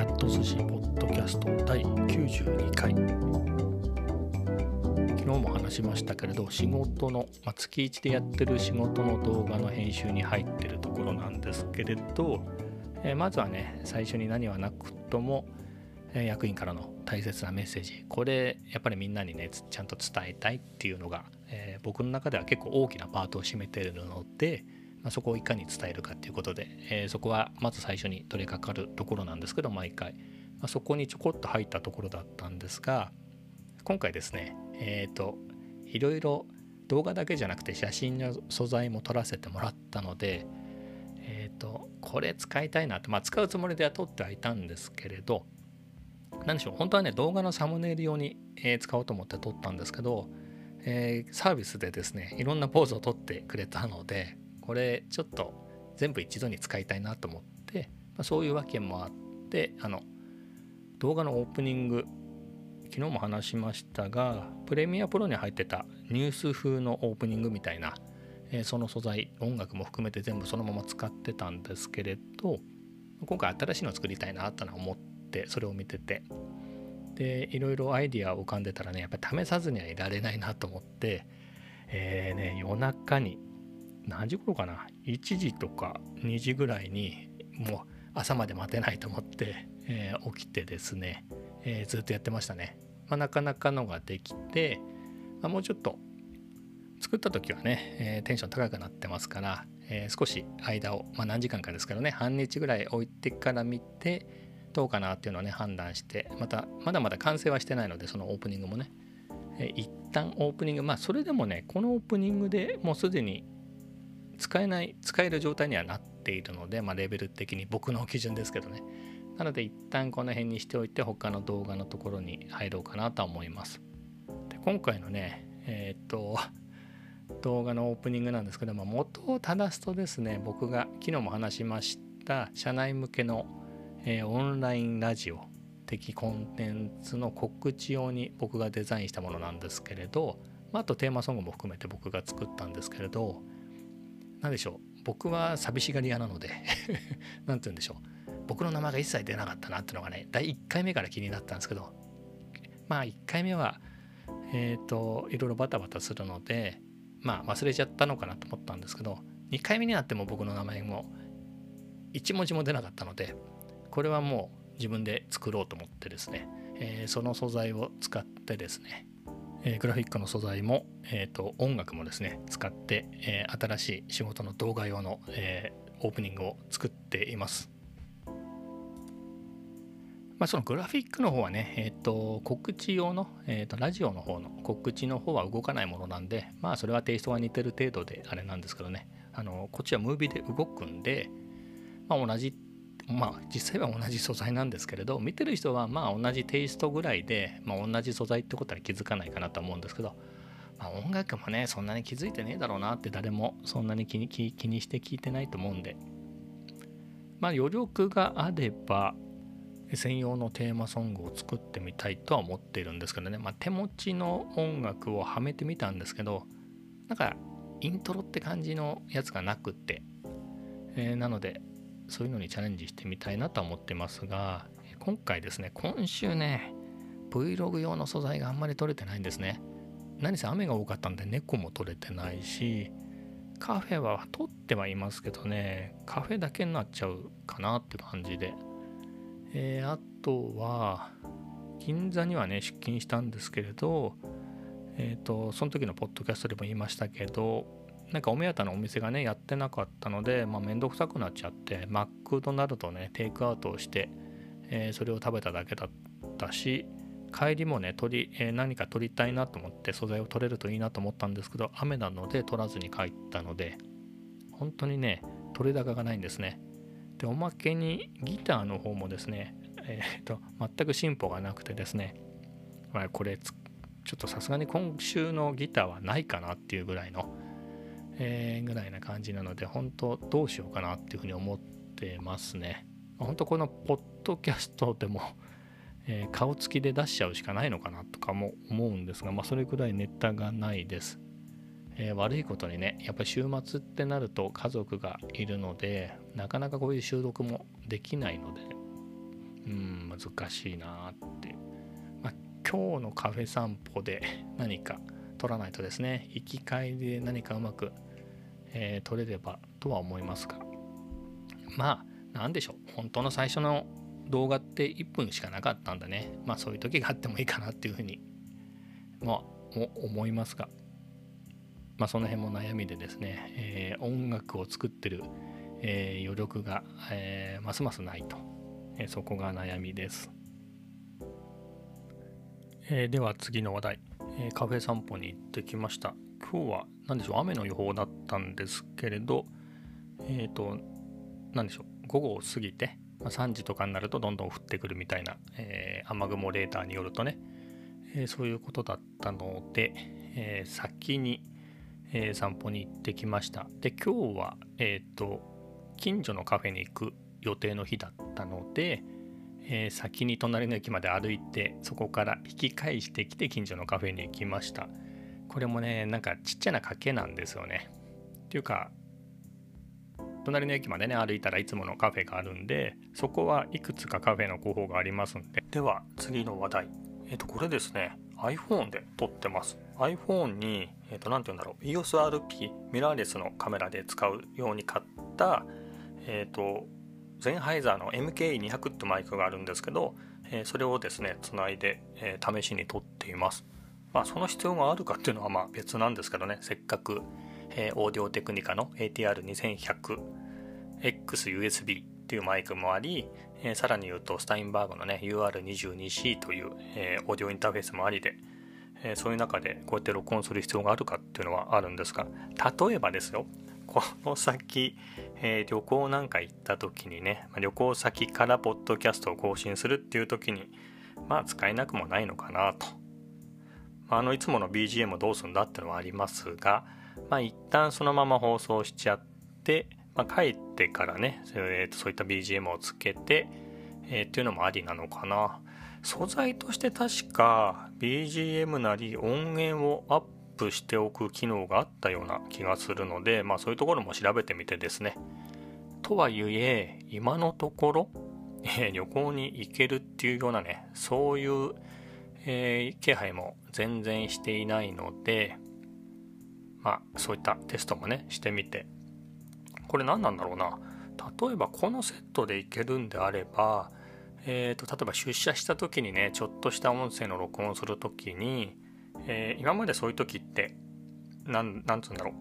キャット寿司ポッドキャスト第92回。昨日も話しましたけれど仕事の、まあ、月1でやってる仕事の動画の編集に入ってるところなんですけれど、えー、まずはね最初に何はなくとも、えー、役員からの大切なメッセージ。これやっぱりみんなにねちゃんと伝えたいっていうのが、えー、僕の中では結構大きなパートを占めてるので、まあ、そこをいかに伝えるかっていうことで、えー、そこはまず最初に取り掛かるところなんですけど毎回、まあ、そこにちょこっと入ったところだったんですが今回ですねえっ、ー、といろいろ動画だけじゃなくて写真の素材も撮らせてもらったのでえっ、ー、とこれ使いたいなとまあ使うつもりでは撮ってはいたんですけれど何でしょう本当はね動画のサムネイル用に、え、使おうと思って撮ったんですけど、えー、サービスでですねいろんなポーズを撮ってくれたのでこれちょっと全部一度に使いたいなと思って、まあ、そういうわけもあってあの動画のオープニング昨日も話しましたがプレミアプロに入ってたニュース風のオープニングみたいな、えー、その素材音楽も含めて全部そのまま使ってたんですけれど今回新しいのを作りたいなと思ってそれを見てて。でいろいろアイディアを浮かんでたらねやっぱり試さずにはいられないなと思ってえーね夜中に何時頃かな？1時とか2時ぐらいにもう朝まで待てないと思って、えー、起きてですね、えー、ずっとやってましたね、まあ、なかなかのができて、まあ、もうちょっと作った時はね、えー、テンション高くなってますから、え少し間を、まあ、何時間かですけどね半日ぐらい置いてから見てどうかなっていうのをね判断してまたまだまだ完成はしてないのでそのオープニングもね、え一旦オープニングまあそれでもねこのオープニングでもうすでに使えない使える状態にはなっているので、まあ、レベル的に僕の基準ですけどね。なので一旦この辺にしておいて他の動画のところに入ろうかなとは思います。で今回のねえー、っと動画のオープニングなんですけども元を正すとですね僕が昨日も話しました社内向けの、えー、オンラインラジオ的コンテンツの告知用に僕がデザインしたものなんですけれど、ま、あとテーマソングも含めて僕が作ったんですけれど何でしょう。僕は寂しがり屋なので 何て言うんでしょう。僕の名前が一切出なかったなっていうのがね第1回目から気になったんですけどまあ1回目はえっ、ー、といろいろバタバタするのでまあ忘れちゃったのかなと思ったんですけど2回目になっても僕の名前も1文字も出なかったのでこれはもう自分で作ろうと思ってですね、えー、その素材を使ってですねえー、グラフィックの素材も、えーと、音楽もですね使って、えー、新しい仕事の動画用の、えー、オープニングを作っています。まあ、そのグラフィックの方はね、えーと、告知用の、えーと、ラジオの方の告知の方は動かないものなんで、まあそれはテイストが似てる程度であれなんですけどね、あのこっちはムービーで動くんで、まあ、同じまあ実際は同じ素材なんですけれど見てる人はまあ同じテイストぐらいで、まあ、同じ素材ってことは気づかないかなと思うんですけど、まあ、音楽もねそんなに気づいてねえだろうなって誰もそんなに気に気にして聞いてないと思うんで。まあ余力があれば専用のテーマソングを作ってみたいとは思っているんですけどね、まあ、手持ちの音楽をはめてみたんですけどなんかイントロって感じのやつがなくって、えー、なのでそういうのにチャレンジしてみたいなと思ってますが今回ですね今週ね Vlog 用の素材があんまり取れてないんですね。何せ雨が多かったんで猫も取れてないしカフェは撮ってはいますけどねカフェだけになっちゃうかなって感じで。えー、あとは銀座にはね出勤したんですけれどえっ、ー、とその時のポッドキャストでも言いましたけどなんかお目当てのお店がねやってなかったので、まあ、めんどくさくなっちゃってマクドナルドねテイクアウトをして、えー、それを食べただけだったし帰りもね取り、えー、何か取りたいなと思って素材を取れるといいなと思ったんですけど雨なので取らずに帰ったので本当にね取れ高がないんですね。でおまけにギターの方もですねえー、と全く進歩がなくてですね、まあ、これちょっとさすがに今週のギターはないかなっていうぐらいのえー、ぐらいな感じなので本当どうしようかなっていうふうに思ってますね。本当このポッドキャストでも、えー、顔つきで出しちゃうしかないのかなとかも思うんですが、まあ、それくらいネタがないです。えー、悪いことにねやっぱり週末ってなると家族がいるのでなかなかこういう収録もできないので、うん難しいなって、まあ、今日のカフェ散歩で何か取らないとですね行き帰りで何かうまく、えー、取れればとは思いますが。まあ何でしょう。本当の最初の動画って1分しかなかったんだね。まあそういう時があってもいいかなっていうふうに。まあ思いますが。まあその辺も悩みでですね、えー、音楽を作ってる、えー、余力が、えー、ますますないと、えそこが悩みです、えでは次の話題、えカフェ散歩に行ってきました。今日は何でしょう？雨の予報だったんですけれどえっ、と何でしょう？午後を過ぎて、ま、3時とかになるとどんどん降ってくるみたいな、えー、雨雲レーダーによるとね、えー、そういうことだったので、え、先に、え散歩に行ってきました。で今日はえっ、と近所のカフェに行く予定の日だったので、え先に隣の駅まで歩いてそこから引き返してきて近所のカフェに行きました。これもねなんかちっちゃな賭けなんですよね。っていうか隣の駅までね歩いたらいつものカフェがあるんでそこはいくつかカフェの候補がありますんで。では次の話題。えっ、ー、とこれですね。iPhone で撮ってます。iPhone にえ、ー、と何て言うんだろう。EOSRP ミラーレスのカメラで使うように買ったえっ、ー、とゼンハイザーの MKE200 ってマイクがあるんですけど、えそれをですねつないで、え試しに撮っています。まあその必要があるかっていうのはまあ別なんですけどねせっかくえー、オーディオテクニカの ATR2100XUSB っていうマイクもあり、えー、さらに言うとスタインバーグのね UR22C という、えー、オーディオインターフェースもありで、え、そういう中でこうやって録音する必要があるかっていうのはあるんですが例えばですよこの先、え、旅行なんか行った時にね旅行先からポッドキャストを更新するっていう時にまあ使えなくもないのかなと。あのいつもの BGM をどうすんだってのはありますが、まあ一旦そのまま放送しちゃって、まあ、帰ってからね、えー、とそういった BGM をつけて、えー、っていうのもありなのかな。素材として確か BGM なり音源をアップしておく機能があったような気がするので、まあそういうところも調べてみてですね。とはいえ、今のところ、えー、旅行に行けるっていうようなね、そういう、えー、気配も全然していないので、まあそういったテストもねしてみて。これ何なんだろうな。例えばこのセットでいけるんであればえーと、例えば出社した時にねちょっとした音声の録音をする時に、えー、今までそういう時ってなんなんつうんだろう。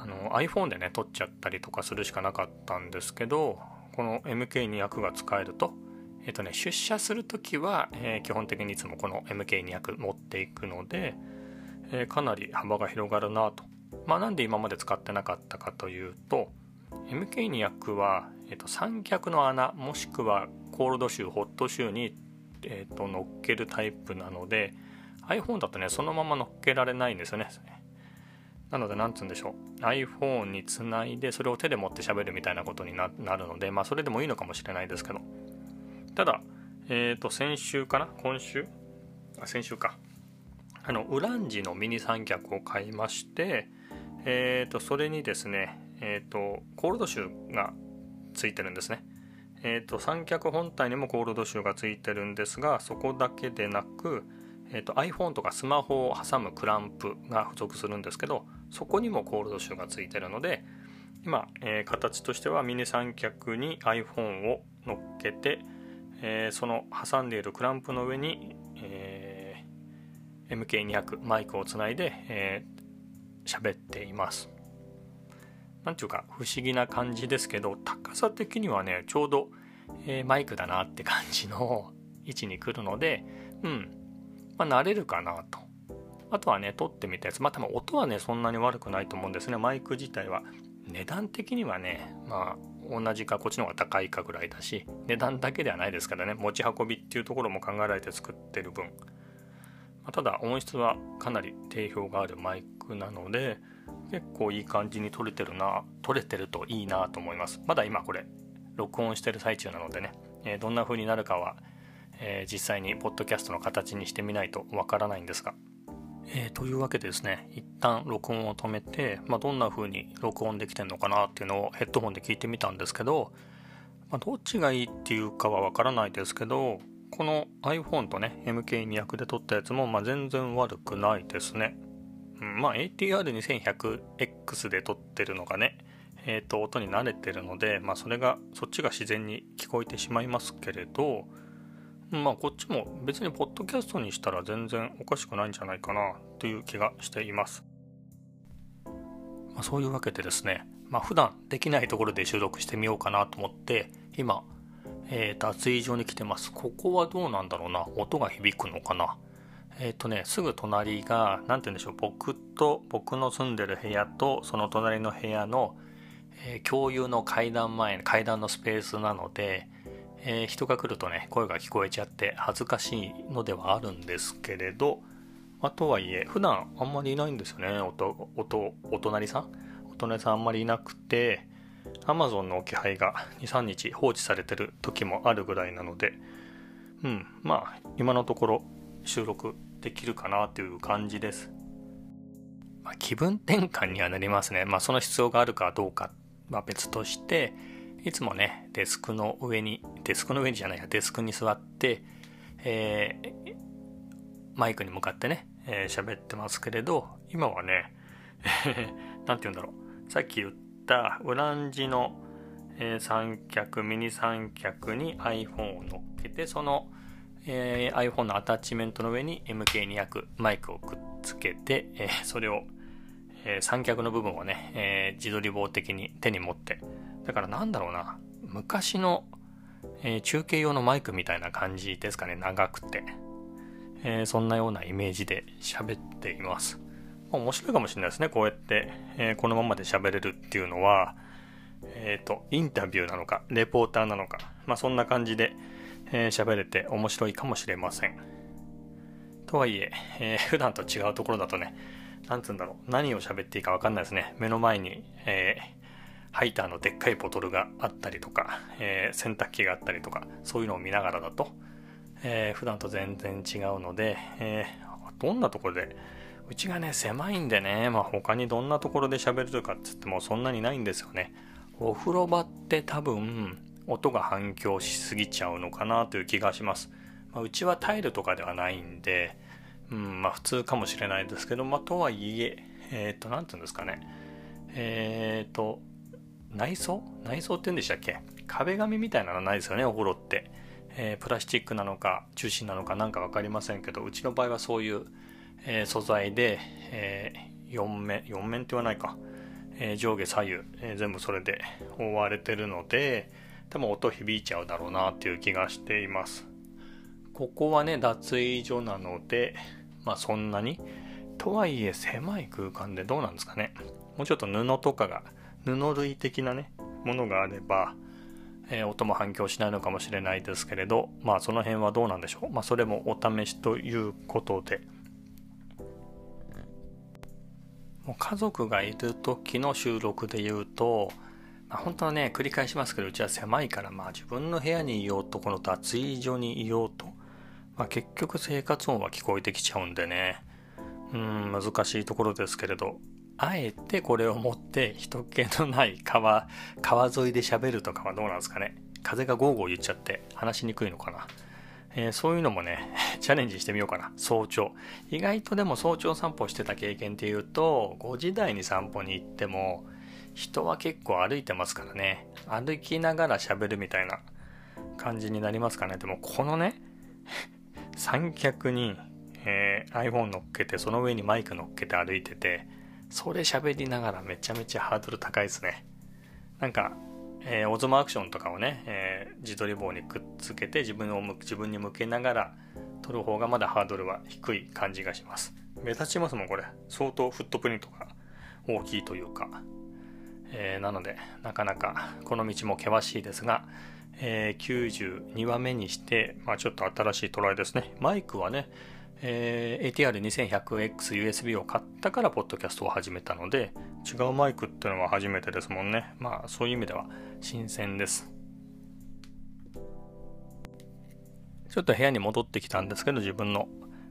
あの iPhone でね撮っちゃったりとかするしかなかったんですけどこの MK200 が使えると,、えーとね、出社する時は、えー、基本的にいつもこの MK200 持っていくので、えー、かなり幅が広がるなと。まあ、なんで今まで使ってなかったかというと MK200 は、えー、と三脚の穴もしくはコールドシューホットシューに、えー、と乗っけるタイプなので iPhone だとねそのまま乗っけられないんですよね。なので何つうんでしょう iPhone につないでそれを手で持って喋るみたいなことになるのでまあそれでもいいのかもしれないですけどただえっ、ー、と先週かな？今週？あ先週か。あのウランジのミニ三脚を買いまして、えー、とそれにですね、えー、とコールドシューがついてるんですね。えー、と三脚本体にもコールドシューがついてるんですがそこだけでなく、えー、と iPhone とかスマホを挟むクランプが付属するんですけどそこにもコールドシューがついてるので今、えー、形としてはミニ三脚に iPhone を乗っけて、えー、その挟んでいるクランプの上に、えー MK200 マイクをつないで、えー、喋っています。なんていうか不思議な感じですけど高さ的にはねちょうど、えー、マイクだなって感じの 位置に来るのでうんまあ慣れるかなと。あとはね撮ってみたやつまあ多分音はねそんなに悪くないと思うんですねマイク自体は。値段的にはねまあ同じかこっちの方が高いかぐらいだし値段だけではないですからね。持ち運びっていうところも考えられて作ってる分。まただ音質はかなり定評があるマイクなので結構いい感じに撮れてるな撮れてるといいなと思います。まだ今これ録音してる最中なのでね、えー、どんな風になるかは、えー、実際にポッドキャストの形にしてみないとわからないんですが、えー、というわけでですね一旦録音を止めて、まあ、どんな風に録音できてるのかなっていうのをヘッドホンで聞いてみたんですけどまあ、どっちがいいっていうかはわからないですけどこの iPhone とね MK200 で撮ったやつもまあ全然悪くないですね、うん、まあ ATR2100X で撮ってるのがねえーと、音に慣れてるので、まあ、それがそっちが自然に聞こえてしまいますけれどまあこっちも別にポッドキャストにしたら全然おかしくないんじゃないかなという気がしています、まあ、そういうわけでですねまあ普段できないところで収録してみようかなと思って今、えー、脱衣所に来てます。ここはどうなんだろうな？音が響くのかな？えっ、ー、とねすぐ隣が何て言うんでしょう？僕と僕の住んでる部屋とその隣の部屋の、えー、共有の階段前階段のスペースなのでえー、人が来るとね声が聞こえちゃって恥ずかしいのではあるんですけれどあとはいえ普段あんまりいないんですよね。おとおお隣さん？お隣さんあんまりいなくて Amazon の置き配が23日放置されてる時もあるぐらいなのでうんまあ今のところ収録できるかなという感じです、まあ、気分転換にはなりますね。まあその必要があるかどうかは別としていつもね、デスクの上に、デスクの上にじゃないや、デスクに座って、えー、マイクに向かってね、えー、喋ってますけれど、今はね、何て言うんだろう。さっき言ったウランジの、え、三脚、ミニ三脚に iPhone を乗っけて、その、えー、iPhone のアタッチメントの上に MK200 マイクをくっつけて、えー、それを、えー、三脚の部分をね、え、自撮り棒的に手に持ってだからなんだろうな、昔の、えー、中継用のマイクみたいな感じですかね、長くて。えー、そんなようなイメージで喋っています。面白いかもしれないですね、こうやって、えー、このままで喋れるっていうのは、えっ、と、インタビューなのか、レポーターなのか、まあそんな感じでえー、喋れて面白いかもしれません。とはいええー、普段と違うところだとね、なんつうんだろう、何を喋っていいかわかんないですね。目の前に、えハイターのでっかいボトルがあったりとか、えー、洗濯機があったりとか、そういうのを見ながらだと、えー、普段と全然違うので、えー、どんなところで、うちがね、狭いんでね、まあ他にどんなところで喋るとかって言ってもそんなにないんですよね。お風呂場って多分、音が反響しすぎちゃうのかなという気がします。まあ、うちはタイルとかではないんで、うん、まあ普通かもしれないですけど、まあとはいえ、えっ、ー、と、なんて言うんですかね。えっ、ー、と、内装？内装って言うんでしたっけ？壁紙みたいなのないですよね、お風呂って。えー、プラスチックなのか、中心なのかなんか分かりませんけど、うちの場合はそういう、えー、素材で、えー、4面、4面って言わないか、え上下左右、え全部それで覆われてるので、多分音響いちゃうだろうなっていう気がしています。ここはね、脱衣所なので、まあそんなに、とはいえ狭い空間でどうなんですかね。もうちょっと布とかが布類的なねものがあれば、えー、音も反響しないのかもしれないですけれどまあその辺はどうなんでしょう？まあそれもお試しということで。もう家族がいる時の収録で言うと、まあ、本当はね繰り返しますけどうちは狭いからまあ自分の部屋にいようとこの脱衣所にいようと、まあ、結局生活音は聞こえてきちゃうんでね。うん難しいところですけれど。あえてこれを持って人気のない川、川沿いで喋るとかはどうなんですかね。風がゴーゴー言っちゃって話しにくいのかな。えー、そういうのもね、チャレンジしてみようかな。早朝。意外とでも早朝散歩してた経験っていうと、5時台に散歩に行っても、人は結構歩いてますからね。歩きながら喋るみたいな感じになりますかね。でもこのね、三脚に、えー、iPhone 乗っけて、その上にマイク乗っけて歩いてて、それ喋りながらめちゃめちゃハードル高いですね。なんか、えー、オズモアクションとかをね、えー、自撮り棒にくっつけて自分を自分に向けながら撮る方がまだハードルは低い感じがします。目立ちますもん、これ。相当フットプリントが大きいというか。えー、なので、なかなかこの道も険しいですが、えー、92話目にして、まあ、ちょっと新しいトライですね。マイクはね、えー、ATR2100XUSB を買ったからポッドキャストを始めたので違うマイクっていうのは初めてですもんね。まあそういう意味では新鮮です。ちょっと部屋に戻ってきたんですけど自分の、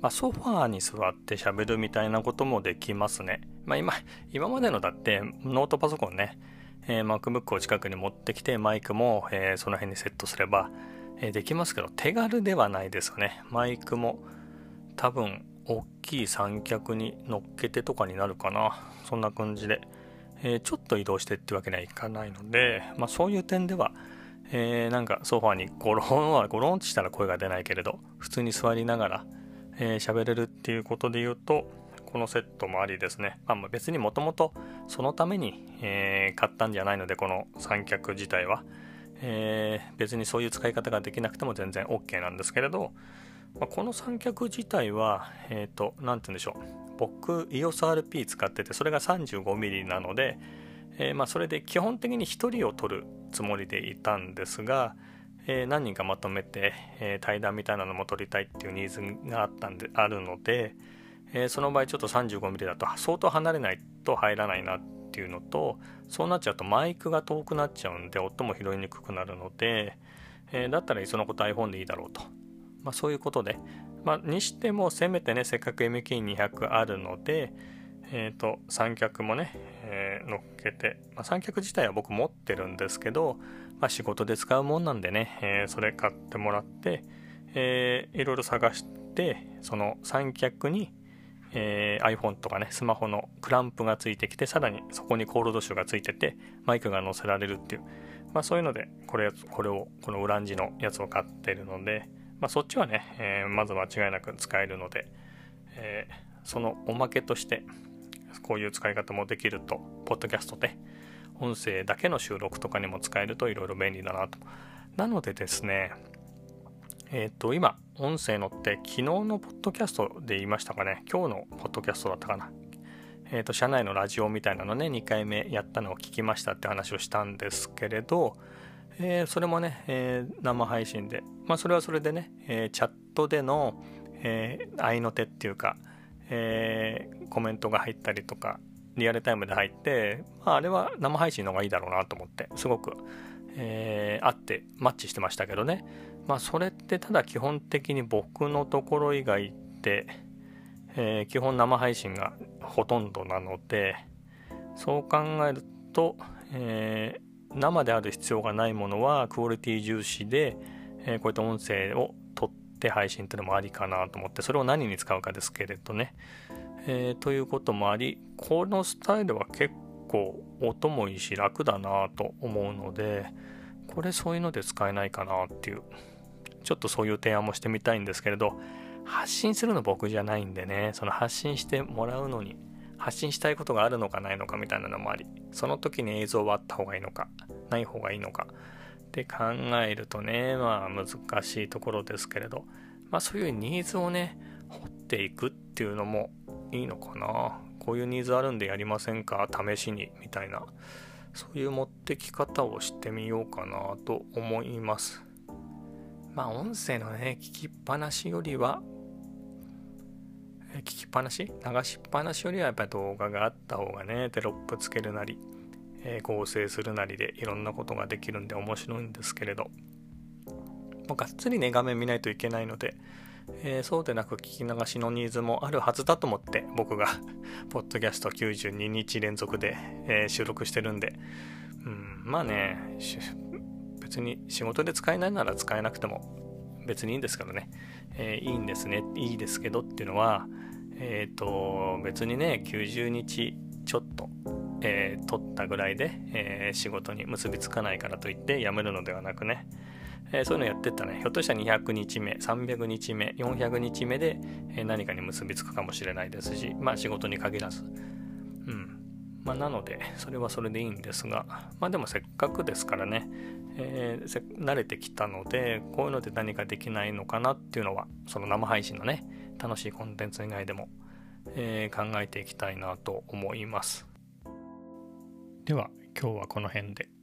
まあ、ソファーに座って喋るみたいなこともできますね。まあ今今までのだってノートパソコンねえー、MacBook を近くに持ってきてマイクも、えー、その辺にセットすれば、えー、できますけど手軽ではないですよね。マイクも多分大きい三脚に乗っけてとかになるかな。そんな感じで、えー、ちょっと移動してってわけにはいかないので、まあ、そういう点では、えー、なんかソファーにゴロンはゴロンってしたら声が出ないけれど普通に座りながら喋、えー、れるっていうことで言うとこのセットもありですね、まあ、別にもともとそのために、えー、買ったんじゃないのでこの三脚自体は、えー、別にそういう使い方ができなくても全然 OK なんですけれど、まあ、この三脚自体はえっ、ー、と何て言うんでしょう。僕 EOSRP 使っててそれが 35mm なので、えー、まあ、それで基本的に1人を取るつもりでいたんですが、えー、何人かまとめて、え、対談みたいなのも取りたいっていうニーズがあったんであるので、えその場合ちょっと 35mm だと相当離れないと入らないなっていうのとそうなっちゃうとマイクが遠くなっちゃうんで音も拾いにくくなるので、えだったらいっそのこと iPhone でいいだろうと、まあ、そういうことで、まあ、にしてもせめてねせっかく MK200 あるのでえっ、ー、と三脚もね、えー、乗っけて、まあ、三脚自体は僕持ってるんですけど、まあ、仕事で使うもんなんでね、えー、それ買ってもらって、えー、いろいろ探してその三脚に、えー、iPhone とかねスマホのクランプがついてきてさらにそこにコールドシュがついててマイクが載せられるっていう、まあ、そういうのでこれこれをこのウランジのやつを買ってるので、まあ、そっちはね、えー、まず間違いなく使えるので、えー、そのおまけとしてこういう使い方もできると、ポッドキャストで、音声だけの収録とかにも使えるといろいろ便利だなと。なのでですね、えっ、と、今、音声のって昨日のポッドキャストで言いましたかね、今日のポッドキャストだったかな。えっ、と、社内のラジオみたいなのね、2回目やったのを聞きましたって話をしたんですけれど、えー、それもね、えー、生配信で、まあ、それはそれでね、えー、チャットでの、えー、合いの手っていうか、えー、コメントが入ったりとかリアルタイムで入って、まあ、あれは生配信の方がいいだろうなと思ってすごく、えー、合ってマッチしてましたけどね。まあそれってただ基本的に僕のところ以外って、えー、基本生配信がほとんどなのでそう考えると、えー、生である必要がないものはクオリティ重視で、えこういった音声を撮って配信っていうのもありかなと思ってそれを何に使うかですけれどね、えー、ということもありこのスタイルは結構音もいいし楽だなと思うのでこれそういうので使えないかなっていうちょっとそういう提案もしてみたいんですけれど発信するの僕じゃないんでねその発信してもらうのに発信したいことがあるのかないのかみたいなのもありその時に映像はあった方がいいのかない方がいいのかって考えるとね、まあ難しいところですけれど、まあそういうニーズをね、掘っていくっていうのもいいのかな。こういうニーズあるんでやりませんか？試しに、みたいな。そういう持ってき方をしてみようかなと思います。まあ音声のね、聞きっぱなしよりは、聞きっぱなし？流しっぱなしよりはやっぱり動画があった方がね、テロップつけるなり、え合成するなりでいろんなことができるんで面白いんですけれど、もうがっつりね画面見ないといけないので、えー、そうでなく聞き流しのニーズもあるはずだと思って僕が ポッドキャスト92日連続で、えー、収録してるんで、うん、まあね別に仕事で使えないなら使えなくても別にいいんですけどね、えー、いいんですね。いいですけどっていうのはえっ、と別にね90日ちょっとえー、取ったぐらいで、え、仕事に結びつかないからといって辞めるのではなくね、えー、そういうのやってったね。ひょっとしたら200日目300日目400日目で、え何かに結びつくかもしれないですしまあ仕事に限らず。うん。まあなのでそれはそれでいいんですがまあでもせっかくですからね、え慣れてきたのでこういうので何かできないのかなっていうのはその生配信のね楽しいコンテンツ以外でも、え考えていきたいなと思います。では今日はこの辺で。